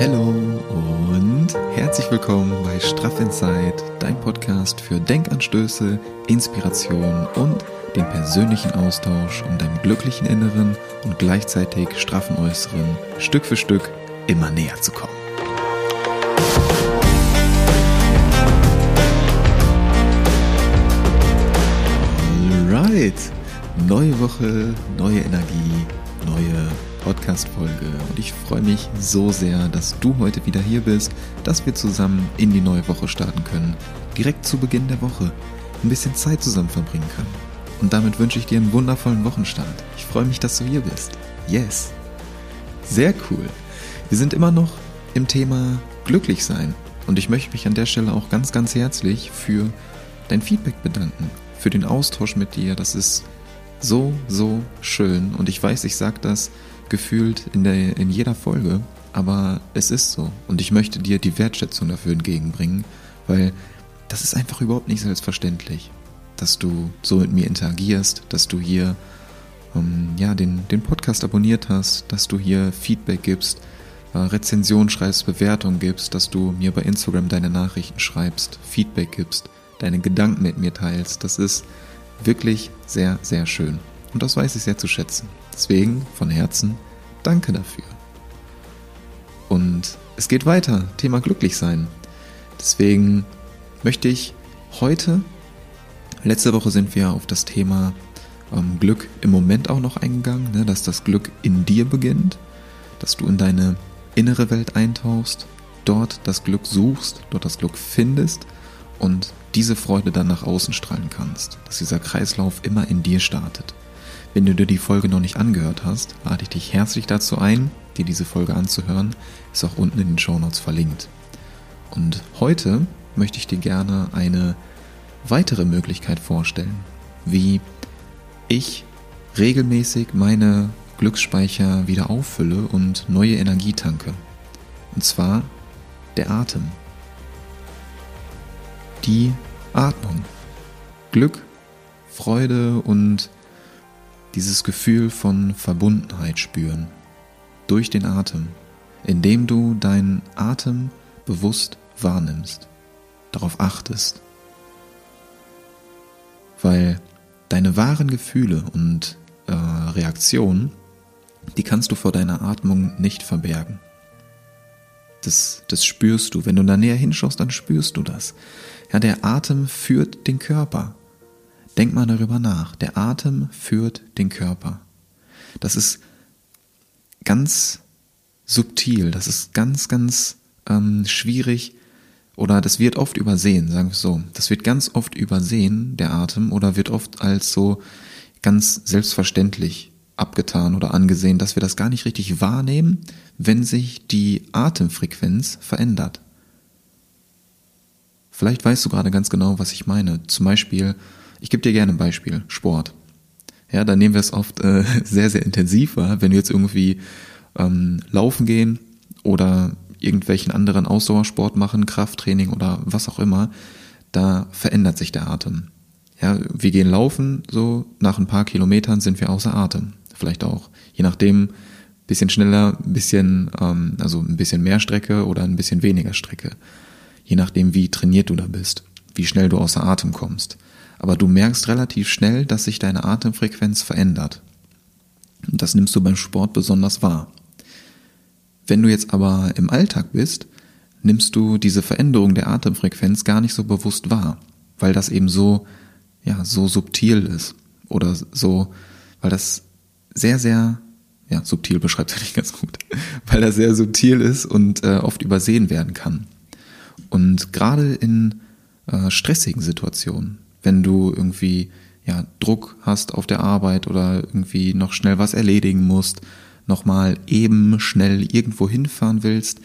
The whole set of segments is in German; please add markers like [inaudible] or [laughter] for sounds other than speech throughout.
Hallo und herzlich willkommen bei Straff Inside, dein Podcast für Denkanstöße, Inspiration und den persönlichen Austausch, um deinem glücklichen Inneren und gleichzeitig straffen Äußeren Stück für Stück immer näher zu kommen. Alright, neue Woche, neue Energie, neue Podcast-Folge und ich freue mich so sehr, dass du heute wieder hier bist, dass wir zusammen in die neue Woche starten können, direkt zu Beginn der Woche ein bisschen Zeit zusammen verbringen können. Und damit wünsche ich dir einen wundervollen Wochenstart. Ich freue mich, dass du hier bist. Yes. Sehr cool. Wir sind immer noch im Thema glücklich sein und ich möchte mich an der Stelle auch ganz, ganz herzlich für dein Feedback bedanken, für den Austausch mit dir. Das ist so, so schön und ich weiß, ich sage das gefühlt in, der, in jeder Folge, aber es ist so. Und ich möchte dir die Wertschätzung dafür entgegenbringen, weil das ist einfach überhaupt nicht selbstverständlich, dass du so mit mir interagierst, dass du hier ähm, ja, den, den Podcast abonniert hast, dass du hier Feedback gibst, äh, Rezension schreibst, Bewertung gibst, dass du mir bei Instagram deine Nachrichten schreibst, Feedback gibst, deine Gedanken mit mir teilst. Das ist wirklich sehr, sehr schön. Und das weiß ich sehr zu schätzen. Deswegen von Herzen danke dafür. Und es geht weiter, Thema glücklich sein. Deswegen möchte ich heute, letzte Woche sind wir auf das Thema ähm, Glück im Moment auch noch eingegangen, ne, dass das Glück in dir beginnt, dass du in deine innere Welt eintauchst, dort das Glück suchst, dort das Glück findest und diese Freude dann nach außen strahlen kannst, dass dieser Kreislauf immer in dir startet. Wenn du dir die Folge noch nicht angehört hast, lade ich dich herzlich dazu ein, dir diese Folge anzuhören. Ist auch unten in den Show Notes verlinkt. Und heute möchte ich dir gerne eine weitere Möglichkeit vorstellen, wie ich regelmäßig meine Glücksspeicher wieder auffülle und neue Energie tanke. Und zwar der Atem. Die Atmung. Glück, Freude und dieses Gefühl von Verbundenheit spüren. Durch den Atem, indem du deinen Atem bewusst wahrnimmst, darauf achtest. Weil deine wahren Gefühle und äh, Reaktionen, die kannst du vor deiner Atmung nicht verbergen. Das, das spürst du. Wenn du da näher hinschaust, dann spürst du das. Ja, der Atem führt den Körper. Denk mal darüber nach. Der Atem führt den Körper. Das ist ganz subtil, das ist ganz, ganz ähm, schwierig oder das wird oft übersehen, sagen wir so. Das wird ganz oft übersehen, der Atem, oder wird oft als so ganz selbstverständlich abgetan oder angesehen, dass wir das gar nicht richtig wahrnehmen, wenn sich die Atemfrequenz verändert. Vielleicht weißt du gerade ganz genau, was ich meine. Zum Beispiel, ich gebe dir gerne ein Beispiel, Sport. Ja, da nehmen wir es oft äh, [laughs] sehr, sehr intensiv wahr, wenn wir jetzt irgendwie ähm, laufen gehen oder irgendwelchen anderen Ausdauersport machen, Krafttraining oder was auch immer, da verändert sich der Atem. Ja, wir gehen laufen, so nach ein paar Kilometern sind wir außer Atem. Vielleicht auch, je nachdem, bisschen schneller, bisschen, ähm, also ein bisschen mehr Strecke oder ein bisschen weniger Strecke. Je nachdem, wie trainiert du da bist, wie schnell du außer Atem kommst aber du merkst relativ schnell, dass sich deine Atemfrequenz verändert. Und das nimmst du beim Sport besonders wahr. Wenn du jetzt aber im Alltag bist, nimmst du diese Veränderung der Atemfrequenz gar nicht so bewusst wahr, weil das eben so, ja, so subtil ist oder so, weil das sehr, sehr, ja, subtil beschreibt es nicht [laughs] ganz gut, weil das sehr subtil ist und äh, oft übersehen werden kann. Und gerade in äh, stressigen Situationen, wenn du irgendwie ja, Druck hast auf der Arbeit oder irgendwie noch schnell was erledigen musst, nochmal eben schnell irgendwo hinfahren willst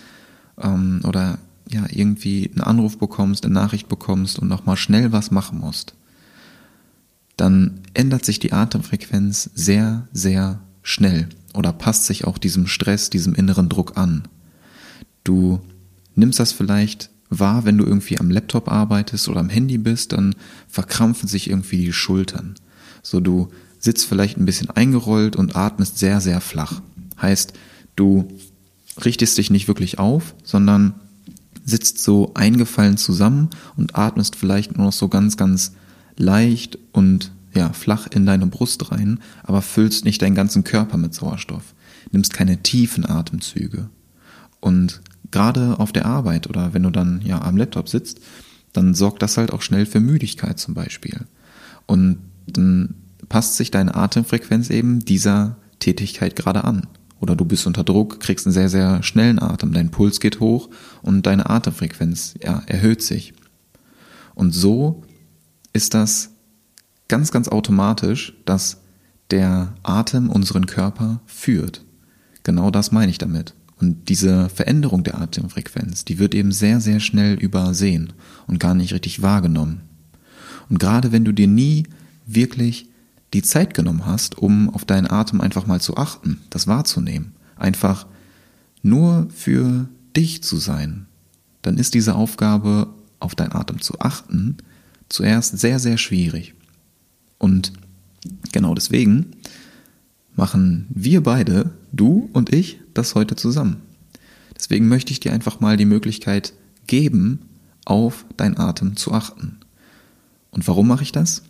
ähm, oder ja, irgendwie einen Anruf bekommst, eine Nachricht bekommst und nochmal schnell was machen musst, dann ändert sich die Atemfrequenz sehr, sehr schnell oder passt sich auch diesem Stress, diesem inneren Druck an. Du nimmst das vielleicht wahr, wenn du irgendwie am Laptop arbeitest oder am Handy bist, dann verkrampfen sich irgendwie die Schultern. So du sitzt vielleicht ein bisschen eingerollt und atmest sehr, sehr flach. Heißt, du richtest dich nicht wirklich auf, sondern sitzt so eingefallen zusammen und atmest vielleicht nur noch so ganz, ganz leicht und ja, flach in deine Brust rein, aber füllst nicht deinen ganzen Körper mit Sauerstoff. Nimmst keine tiefen Atemzüge. Und gerade auf der Arbeit oder wenn du dann ja am Laptop sitzt, dann sorgt das halt auch schnell für Müdigkeit zum Beispiel. Und dann passt sich deine Atemfrequenz eben dieser Tätigkeit gerade an. Oder du bist unter Druck, kriegst einen sehr, sehr schnellen Atem, dein Puls geht hoch und deine Atemfrequenz ja, erhöht sich. Und so ist das ganz, ganz automatisch, dass der Atem unseren Körper führt. Genau das meine ich damit. Und diese Veränderung der Atemfrequenz, die wird eben sehr, sehr schnell übersehen und gar nicht richtig wahrgenommen. Und gerade wenn du dir nie wirklich die Zeit genommen hast, um auf deinen Atem einfach mal zu achten, das wahrzunehmen, einfach nur für dich zu sein, dann ist diese Aufgabe, auf deinen Atem zu achten, zuerst sehr, sehr schwierig. Und genau deswegen machen wir beide, du und ich, das heute zusammen. Deswegen möchte ich dir einfach mal die Möglichkeit geben, auf deinen Atem zu achten. Und warum mache ich das?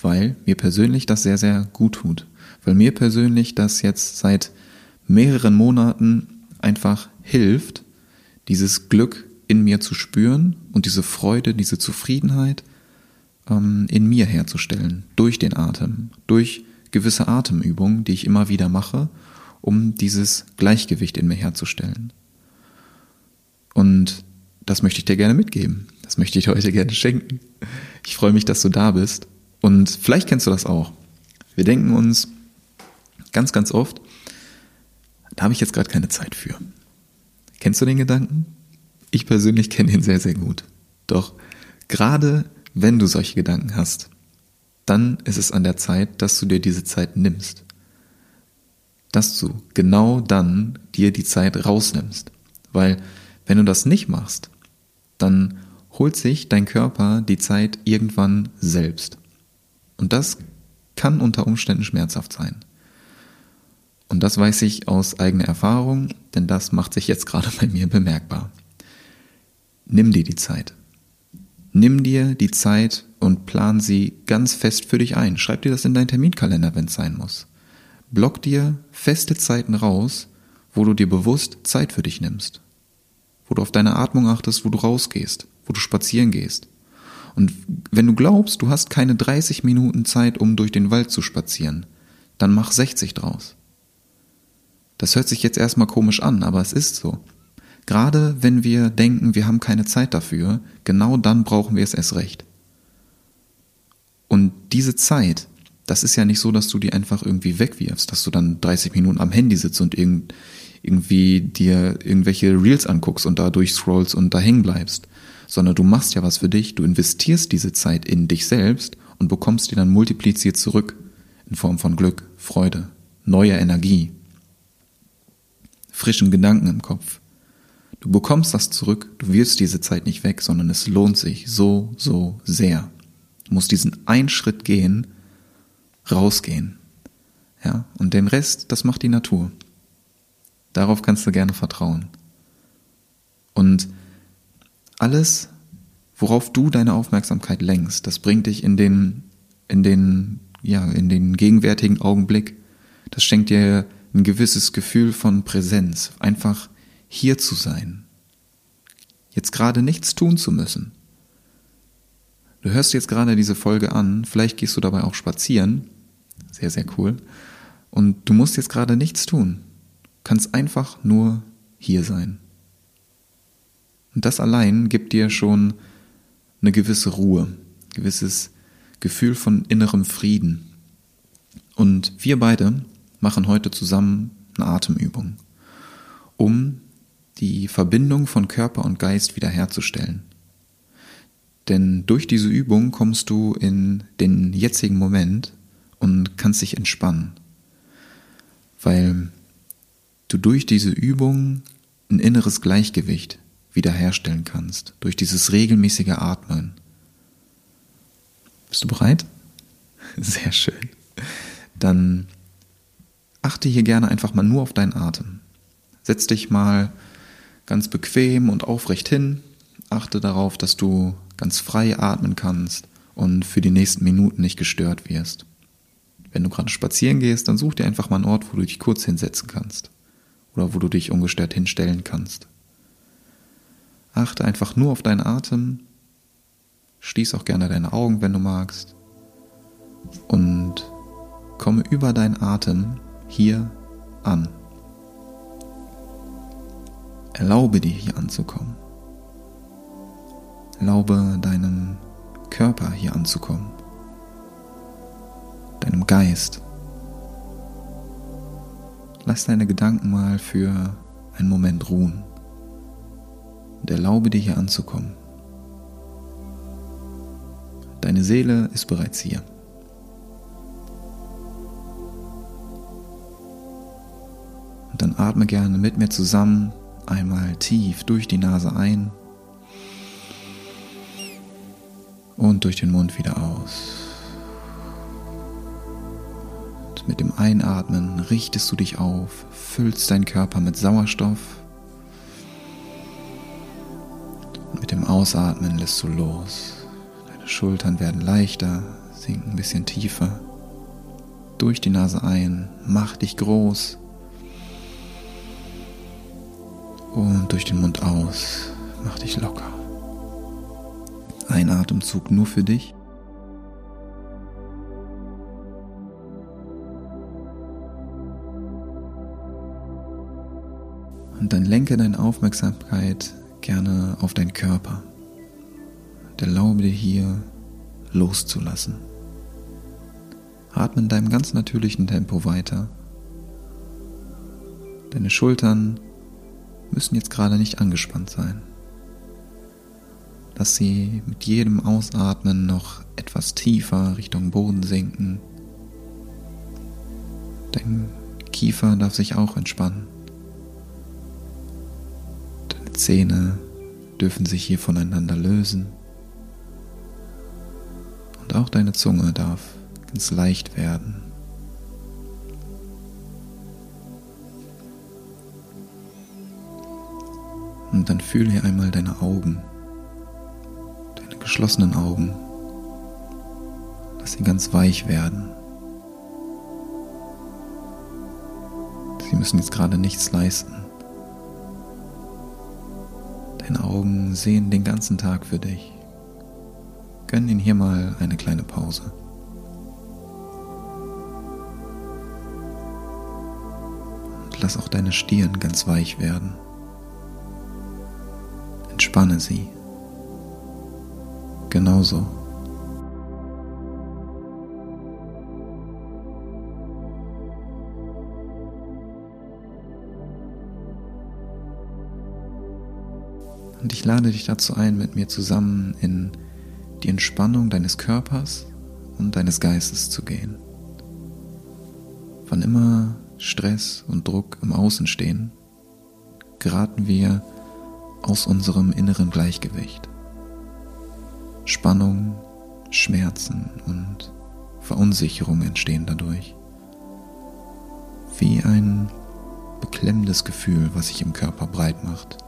Weil mir persönlich das sehr, sehr gut tut. Weil mir persönlich das jetzt seit mehreren Monaten einfach hilft, dieses Glück in mir zu spüren und diese Freude, diese Zufriedenheit ähm, in mir herzustellen. Durch den Atem, durch gewisse Atemübungen, die ich immer wieder mache, um dieses Gleichgewicht in mir herzustellen. Und das möchte ich dir gerne mitgeben. Das möchte ich heute gerne schenken. Ich freue mich, dass du da bist. Und vielleicht kennst du das auch. Wir denken uns ganz, ganz oft, da habe ich jetzt gerade keine Zeit für. Kennst du den Gedanken? Ich persönlich [laughs] kenne ihn sehr, sehr gut. Doch gerade wenn du solche Gedanken hast, dann ist es an der Zeit, dass du dir diese Zeit nimmst. Dass du genau dann dir die Zeit rausnimmst. Weil wenn du das nicht machst, dann holt sich dein Körper die Zeit irgendwann selbst. Und das kann unter Umständen schmerzhaft sein. Und das weiß ich aus eigener Erfahrung, denn das macht sich jetzt gerade [laughs] bei mir bemerkbar. Nimm dir die Zeit. Nimm dir die Zeit und plan sie ganz fest für dich ein. Schreib dir das in deinen Terminkalender, wenn es sein muss. Block dir feste Zeiten raus, wo du dir bewusst Zeit für dich nimmst. Wo du auf deine Atmung achtest, wo du rausgehst, wo du spazieren gehst. Und wenn du glaubst, du hast keine 30 Minuten Zeit, um durch den Wald zu spazieren, dann mach 60 draus. Das hört sich jetzt erstmal komisch an, aber es ist so. Gerade wenn wir denken, wir haben keine Zeit dafür, genau dann brauchen wir es erst recht. Und diese Zeit, das ist ja nicht so, dass du die einfach irgendwie wegwirfst, dass du dann 30 Minuten am Handy sitzt und irgend, irgendwie dir irgendwelche Reels anguckst und da durchscrollst und da hängen bleibst, sondern du machst ja was für dich, du investierst diese Zeit in dich selbst und bekommst die dann multipliziert zurück in Form von Glück, Freude, neuer Energie, frischen Gedanken im Kopf. Du bekommst das zurück, du wirst diese Zeit nicht weg, sondern es lohnt sich so, so sehr. Du musst diesen einen Schritt gehen, rausgehen. Ja, und den Rest, das macht die Natur. Darauf kannst du gerne vertrauen. Und alles, worauf du deine Aufmerksamkeit lenkst, das bringt dich in den, in den, ja, in den gegenwärtigen Augenblick. Das schenkt dir ein gewisses Gefühl von Präsenz, einfach hier zu sein. Jetzt gerade nichts tun zu müssen. Du hörst jetzt gerade diese Folge an, vielleicht gehst du dabei auch spazieren. Sehr, sehr cool. Und du musst jetzt gerade nichts tun. Kannst einfach nur hier sein. Und das allein gibt dir schon eine gewisse Ruhe, gewisses Gefühl von innerem Frieden. Und wir beide machen heute zusammen eine Atemübung, um die Verbindung von Körper und Geist wiederherzustellen. Denn durch diese Übung kommst du in den jetzigen Moment und kannst dich entspannen, weil du durch diese Übung ein inneres Gleichgewicht wiederherstellen kannst, durch dieses regelmäßige Atmen. Bist du bereit? [laughs] Sehr schön. Dann achte hier gerne einfach mal nur auf deinen Atem. Setz dich mal ganz bequem und aufrecht hin. Achte darauf, dass du ganz frei atmen kannst und für die nächsten Minuten nicht gestört wirst. Wenn du gerade spazieren gehst, dann such dir einfach mal einen Ort, wo du dich kurz hinsetzen kannst oder wo du dich ungestört hinstellen kannst. Achte einfach nur auf deinen Atem. Schließ auch gerne deine Augen, wenn du magst. Und komme über deinen Atem hier an. Erlaube dir hier anzukommen. Erlaube deinem Körper hier anzukommen. Deinem Geist. Lass deine Gedanken mal für einen Moment ruhen und erlaube dir hier anzukommen. Deine Seele ist bereits hier. Und dann atme gerne mit mir zusammen einmal tief durch die Nase ein und durch den Mund wieder aus. Und mit dem Einatmen richtest du dich auf, füllst deinen Körper mit Sauerstoff Mit dem Ausatmen lässt du los. Deine Schultern werden leichter, sinken ein bisschen tiefer. Durch die Nase ein, mach dich groß. Und durch den Mund aus, mach dich locker. Ein Atemzug nur für dich. Und dann lenke deine Aufmerksamkeit gerne auf deinen Körper und erlaube dir hier loszulassen. Atme in deinem ganz natürlichen Tempo weiter. Deine Schultern müssen jetzt gerade nicht angespannt sein. Lass sie mit jedem Ausatmen noch etwas tiefer Richtung Boden sinken. Dein Kiefer darf sich auch entspannen. Zähne dürfen sich hier voneinander lösen. Und auch deine Zunge darf ganz leicht werden. Und dann fühle hier einmal deine Augen, deine geschlossenen Augen. Lass sie ganz weich werden. Sie müssen jetzt gerade nichts leisten. Deine Augen sehen den ganzen Tag für dich. Gönn ihnen hier mal eine kleine Pause. Und lass auch deine Stirn ganz weich werden. Entspanne sie. Genauso Und ich lade dich dazu ein, mit mir zusammen in die Entspannung deines Körpers und deines Geistes zu gehen. Wann immer Stress und Druck im Außen stehen, geraten wir aus unserem inneren Gleichgewicht. Spannung, Schmerzen und Verunsicherung entstehen dadurch. Wie ein beklemmendes Gefühl, was sich im Körper breit macht.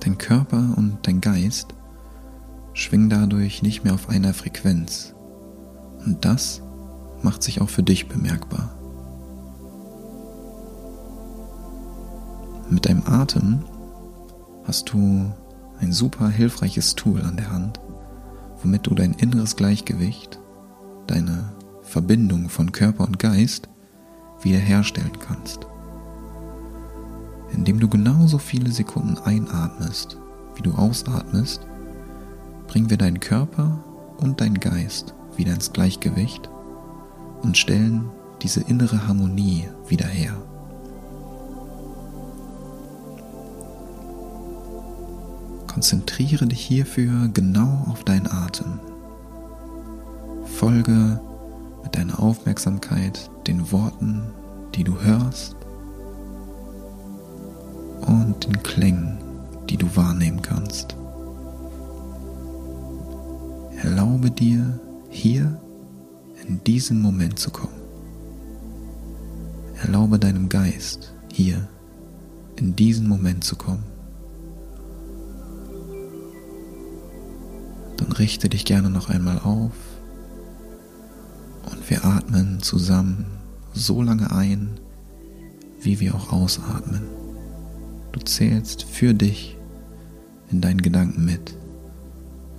Dein Körper und dein Geist schwingen dadurch nicht mehr auf einer Frequenz. Und das macht sich auch für dich bemerkbar. Mit deinem Atem hast du ein super hilfreiches Tool an der Hand, womit du dein inneres Gleichgewicht, deine Verbindung von Körper und Geist wiederherstellen kannst indem du genauso viele Sekunden einatmest, wie du ausatmest, bringen wir deinen Körper und deinen Geist wieder ins Gleichgewicht und stellen diese innere Harmonie wieder her. Konzentriere dich hierfür genau auf deinen Atem. Folge mit deiner Aufmerksamkeit den Worten, die du hörst und den Klängen, die du wahrnehmen kannst. Erlaube dir, hier in diesen Moment zu kommen. Erlaube deinem Geist hier in diesen Moment zu kommen. Dann richte dich gerne noch einmal auf und wir atmen zusammen so lange ein, wie wir auch ausatmen. Du zählst für dich in deinen Gedanken mit,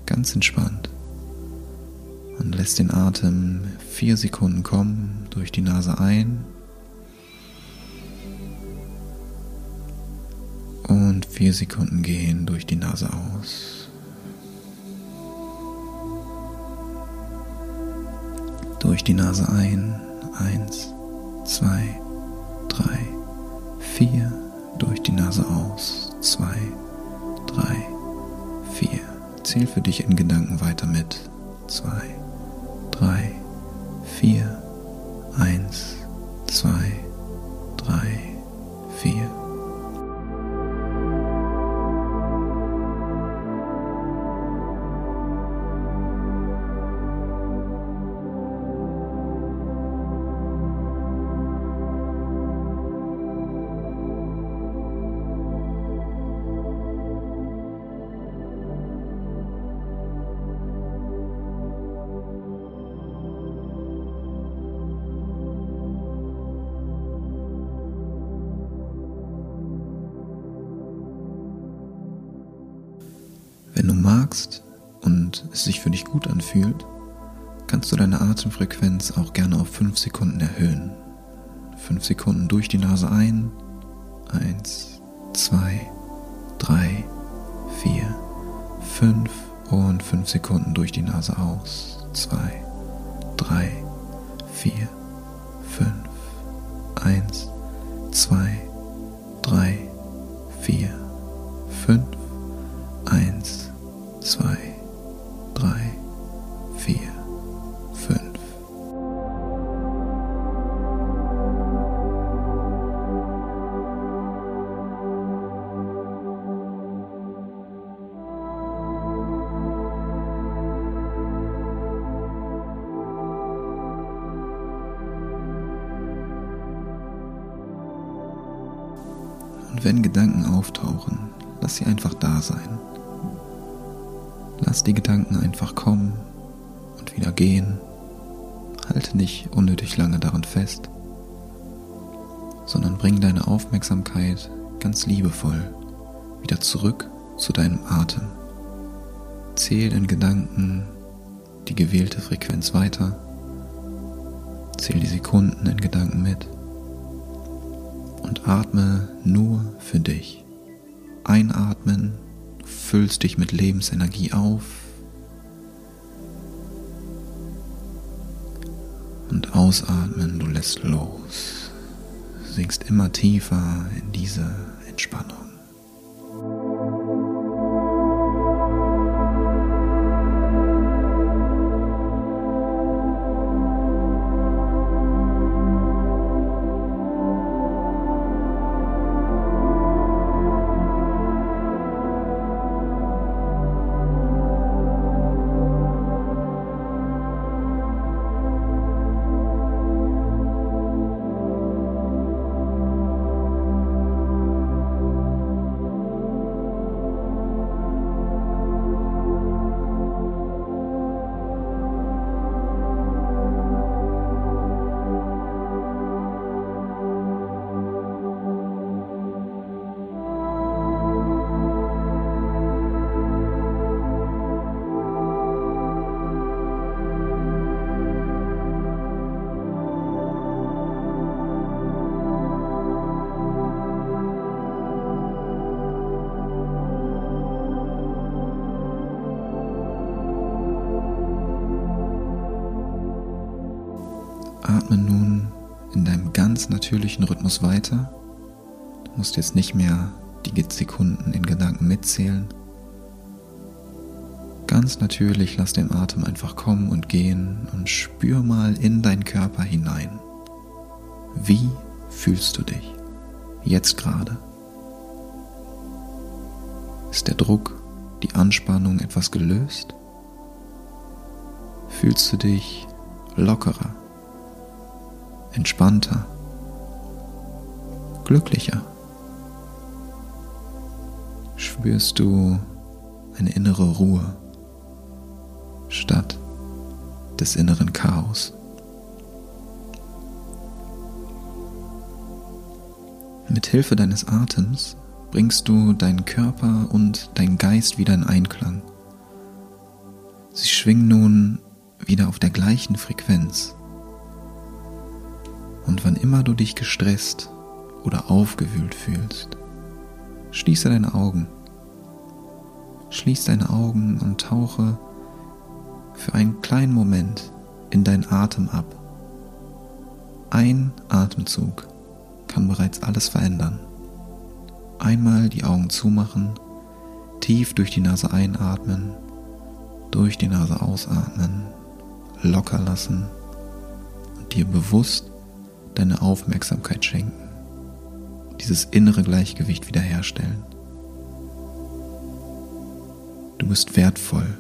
ganz entspannt und lässt den Atem vier Sekunden kommen durch die Nase ein und vier Sekunden gehen durch die Nase aus. Durch die Nase. Ein, eins, zwei, drei, vier, durch die Nase aus, zwei, drei, vier. Zähl für dich in Gedanken weiter mit, zwei, drei, vier, eins, Wenn du magst und es sich für dich gut anfühlt, kannst du deine Atemfrequenz auch gerne auf 5 Sekunden erhöhen. 5 Sekunden durch die Nase ein. 1, 2, 3, 4, 5 und 5 Sekunden durch die Nase aus. 2, 3, 4, 5, 1, 2, 3, 4, 5, 1, Und wenn Gedanken auftauchen, lass sie einfach da sein. Lass die Gedanken einfach kommen und wieder gehen. Halte nicht unnötig lange daran fest, sondern bring deine Aufmerksamkeit ganz liebevoll wieder zurück zu deinem Atem. Zähl in Gedanken die gewählte Frequenz weiter. Zähl die Sekunden in Gedanken mit. Und atme nur für dich. Einatmen füllst dich mit Lebensenergie auf und ausatmen, du lässt los, sinkst immer tiefer in diese Entspannung. Atme nun in deinem ganz natürlichen Rhythmus weiter. Du musst jetzt nicht mehr die Sekunden in Gedanken mitzählen. Ganz natürlich lass den Atem einfach kommen und gehen und spür mal in deinen Körper hinein. Wie fühlst du dich jetzt gerade? Ist der Druck, die Anspannung etwas gelöst? Fühlst du dich lockerer? Entspannter, glücklicher? Spürst du eine innere Ruhe statt des inneren Chaos? Mit Hilfe deines Atems bringst du deinen Körper und deinen Geist wieder in Einklang. Sie schwingen nun wieder auf der gleichen Frequenz. Und wann immer du dich gestresst oder aufgewühlt fühlst, schließe deine Augen. Schließ deine Augen und tauche für einen kleinen Moment in deinen Atem ab. Ein Atemzug kann bereits alles verändern. Einmal die Augen zumachen, tief durch die Nase einatmen, durch die Nase ausatmen, locker lassen und dir bewusst deine Aufmerksamkeit schenken. Dieses innere Gleichgewicht wiederherstellen. Du bist wertvoll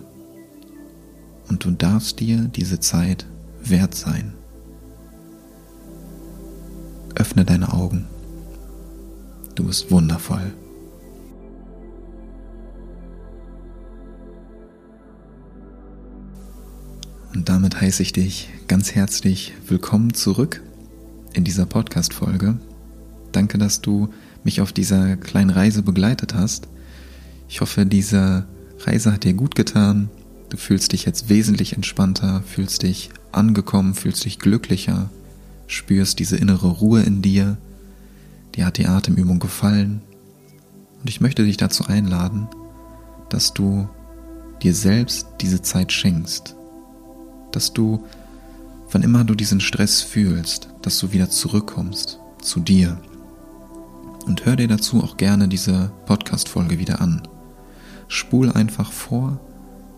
und du darfst dir diese Zeit wert sein. Öffne deine Augen. Du bist wundervoll. Und damit heiße ich dich ganz herzlich willkommen zurück in dieser Podcast-Folge. Danke, dass du mich auf dieser kleinen Reise begleitet hast. Ich hoffe, diese Reise hat dir gut getan. Du fühlst dich jetzt wesentlich entspannter, fühlst dich angekommen, fühlst dich glücklicher, spürst diese innere Ruhe in dir. Dir hat die Atemübung gefallen. Und ich möchte dich dazu einladen, dass du dir selbst diese Zeit schenkst. Dass du, wann immer du diesen Stress fühlst, dass du wieder zurückkommst zu dir. Und hör dir dazu auch gerne diese Podcast-Folge wieder an. Spul einfach vor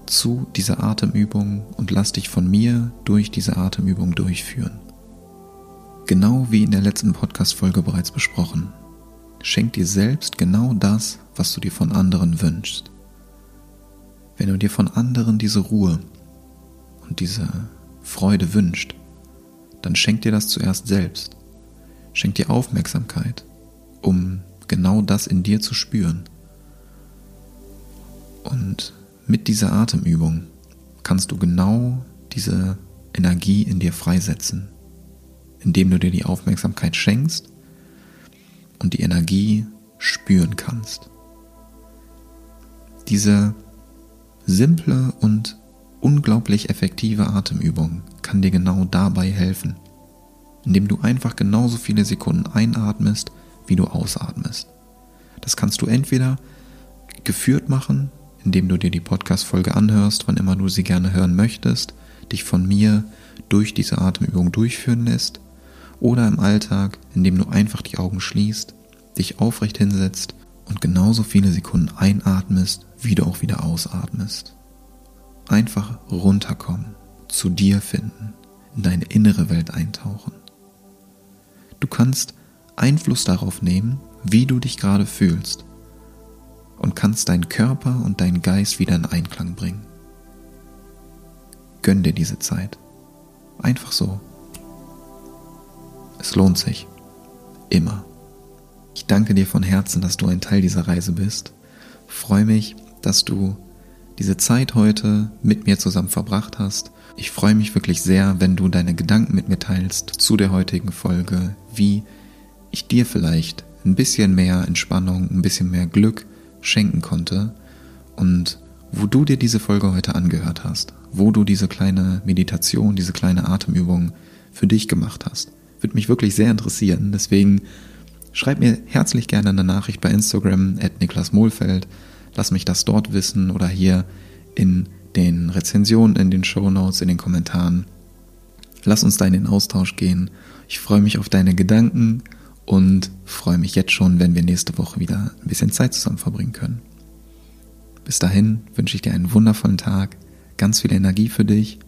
zu dieser Atemübung und lass dich von mir durch diese Atemübung durchführen. Genau wie in der letzten Podcast-Folge bereits besprochen, schenk dir selbst genau das, was du dir von anderen wünschst. Wenn du dir von anderen diese Ruhe und diese Freude wünscht, dann schenk dir das zuerst selbst. Schenk dir Aufmerksamkeit, um genau das in dir zu spüren. Und mit dieser Atemübung kannst du genau diese Energie in dir freisetzen indem du dir die Aufmerksamkeit schenkst und die Energie spüren kannst. Diese simple und unglaublich effektive Atemübung kann dir genau dabei helfen, indem du einfach genauso viele Sekunden einatmest, wie du ausatmest. Das kannst du entweder geführt machen, indem du dir die Podcast-Folge anhörst, wann immer du sie gerne hören möchtest, dich von mir durch diese Atemübung durchführen lässt, oder im Alltag, indem du einfach die Augen schließt, dich aufrecht hinsetzt und genauso viele Sekunden einatmest, wie du auch wieder ausatmest. Einfach runterkommen, zu dir finden, in deine innere Welt eintauchen. Du kannst Einfluss darauf nehmen, wie du dich gerade fühlst und kannst deinen Körper und deinen Geist wieder in Einklang bringen. Gönn dir diese Zeit. Einfach so. Es lohnt sich. Immer. Ich danke dir von Herzen, dass du ein Teil dieser Reise bist. Freue mich, dass du diese Zeit heute mit mir zusammen verbracht hast. Ich freue mich wirklich sehr, wenn du deine Gedanken mit mir teilst zu der heutigen Folge, wie ich dir vielleicht ein bisschen mehr Entspannung, ein bisschen mehr Glück schenken konnte und wo du dir diese Folge heute angehört hast, wo du diese kleine Meditation, diese kleine Atemübung für dich gemacht hast. Würde mich wirklich sehr interessieren. Deswegen schreib mir herzlich gerne eine Nachricht bei Instagram at Niklas Mohlfeld. Lass mich das dort wissen oder hier in den Rezensionen, in den Show Notes, in den Kommentaren. Lass uns da in den Austausch gehen. Ich freue mich auf deine Gedanken und freue mich jetzt schon, wenn wir nächste Woche wieder ein bisschen Zeit zusammen verbringen können. Bis dahin wünsche ich dir einen wundervollen Tag, ganz viel Energie für dich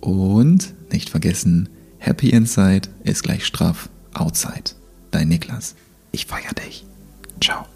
und nicht vergessen, Happy Inside ist gleich straff Outside. Dein Niklas. Ich feier dich. Ciao.